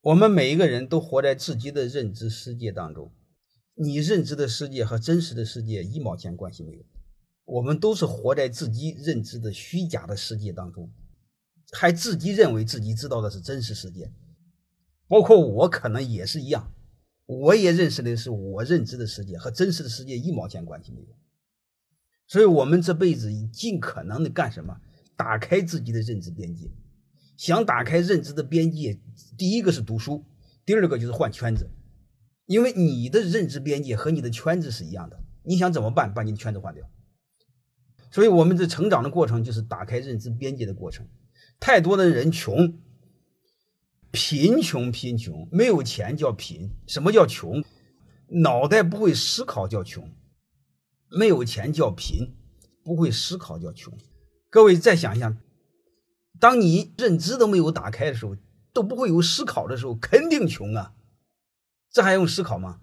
我们每一个人都活在自己的认知世界当中，你认知的世界和真实的世界一毛钱关系没有。我们都是活在自己认知的虚假的世界当中，还自己认为自己知道的是真实世界。包括我可能也是一样，我也认识的是我认知的世界和真实的世界一毛钱关系没有。所以，我们这辈子尽可能的干什么？打开自己的认知边界。想打开认知的边界，第一个是读书，第二个就是换圈子。因为你的认知边界和你的圈子是一样的，你想怎么办？把你的圈子换掉。所以，我们的成长的过程就是打开认知边界的过程。太多的人穷，贫穷，贫穷，没有钱叫贫。什么叫穷？脑袋不会思考叫穷。没有钱叫贫，不会思考叫穷。各位再想一想，当你认知都没有打开的时候，都不会有思考的时候，肯定穷啊！这还用思考吗？